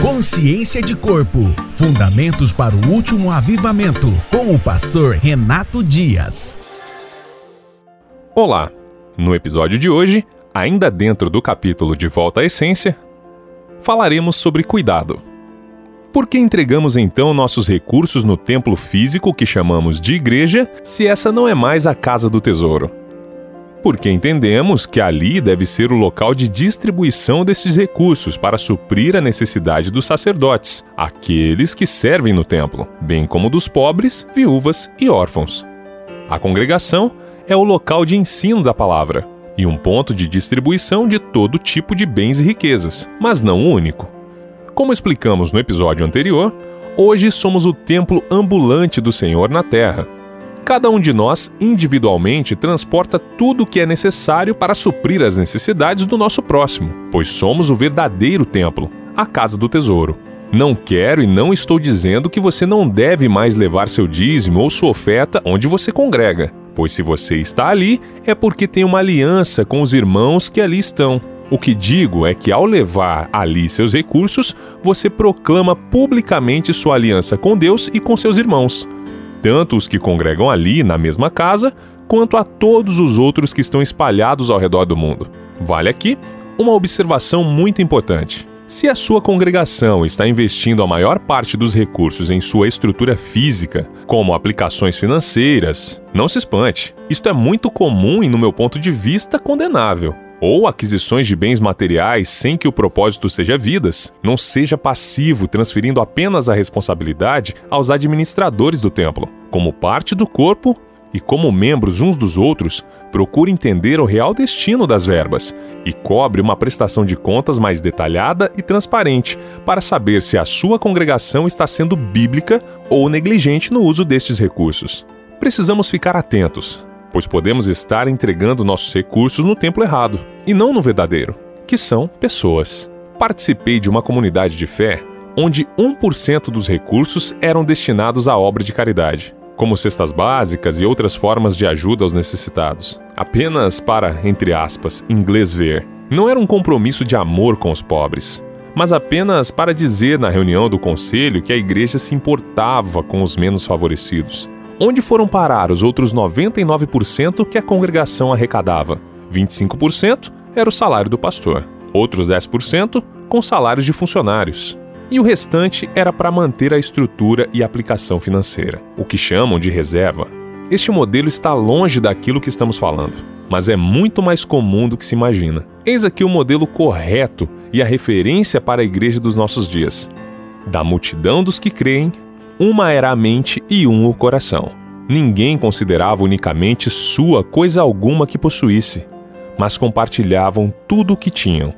Consciência de Corpo Fundamentos para o Último Avivamento, com o pastor Renato Dias. Olá! No episódio de hoje, ainda dentro do capítulo de Volta à Essência, falaremos sobre cuidado. Por que entregamos então nossos recursos no templo físico que chamamos de igreja, se essa não é mais a casa do tesouro? Porque entendemos que ali deve ser o local de distribuição desses recursos para suprir a necessidade dos sacerdotes, aqueles que servem no templo, bem como dos pobres, viúvas e órfãos. A congregação é o local de ensino da palavra e um ponto de distribuição de todo tipo de bens e riquezas, mas não o único. Como explicamos no episódio anterior, hoje somos o templo ambulante do Senhor na terra Cada um de nós, individualmente, transporta tudo o que é necessário para suprir as necessidades do nosso próximo, pois somos o verdadeiro templo, a casa do tesouro. Não quero e não estou dizendo que você não deve mais levar seu dízimo ou sua oferta onde você congrega, pois se você está ali é porque tem uma aliança com os irmãos que ali estão. O que digo é que ao levar ali seus recursos, você proclama publicamente sua aliança com Deus e com seus irmãos tanto os que congregam ali na mesma casa, quanto a todos os outros que estão espalhados ao redor do mundo. Vale aqui uma observação muito importante. Se a sua congregação está investindo a maior parte dos recursos em sua estrutura física, como aplicações financeiras, não se espante. Isto é muito comum e, no meu ponto de vista, condenável ou aquisições de bens materiais sem que o propósito seja vidas, não seja passivo, transferindo apenas a responsabilidade aos administradores do templo. Como parte do corpo e como membros uns dos outros, procure entender o real destino das verbas e cobre uma prestação de contas mais detalhada e transparente para saber se a sua congregação está sendo bíblica ou negligente no uso destes recursos. Precisamos ficar atentos, pois podemos estar entregando nossos recursos no templo errado e não no verdadeiro, que são pessoas. Participei de uma comunidade de fé onde 1% dos recursos eram destinados à obra de caridade, como cestas básicas e outras formas de ajuda aos necessitados, apenas para, entre aspas, inglês ver. Não era um compromisso de amor com os pobres, mas apenas para dizer na reunião do conselho que a igreja se importava com os menos favorecidos Onde foram parar os outros 99% que a congregação arrecadava? 25% era o salário do pastor, outros 10% com salários de funcionários. E o restante era para manter a estrutura e aplicação financeira, o que chamam de reserva. Este modelo está longe daquilo que estamos falando, mas é muito mais comum do que se imagina. Eis aqui o modelo correto e a referência para a igreja dos nossos dias. Da multidão dos que creem, uma era a mente e um o coração. Ninguém considerava unicamente sua coisa alguma que possuísse, mas compartilhavam tudo o que tinham.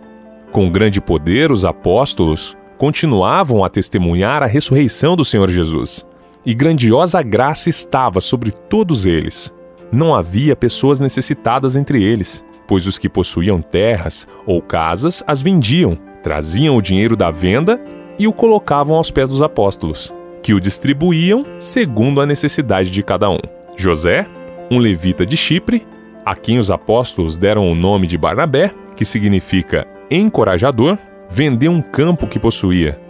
Com grande poder, os apóstolos continuavam a testemunhar a ressurreição do Senhor Jesus, e grandiosa graça estava sobre todos eles. Não havia pessoas necessitadas entre eles, pois os que possuíam terras ou casas as vendiam, traziam o dinheiro da venda e o colocavam aos pés dos apóstolos que o distribuíam segundo a necessidade de cada um. José, um levita de Chipre, a quem os apóstolos deram o nome de Barnabé, que significa encorajador, vendeu um campo que possuía,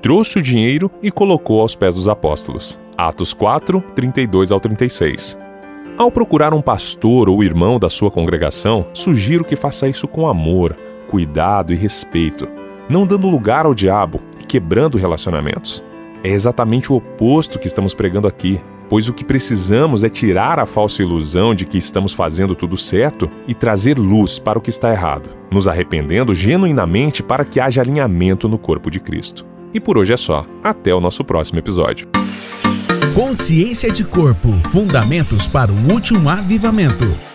trouxe o dinheiro e colocou aos pés dos apóstolos. Atos 4, 32 ao 36. Ao procurar um pastor ou irmão da sua congregação, sugiro que faça isso com amor, cuidado e respeito, não dando lugar ao diabo e quebrando relacionamentos. É exatamente o oposto que estamos pregando aqui, pois o que precisamos é tirar a falsa ilusão de que estamos fazendo tudo certo e trazer luz para o que está errado, nos arrependendo genuinamente para que haja alinhamento no corpo de Cristo. E por hoje é só. Até o nosso próximo episódio. Consciência de Corpo Fundamentos para o Último Avivamento.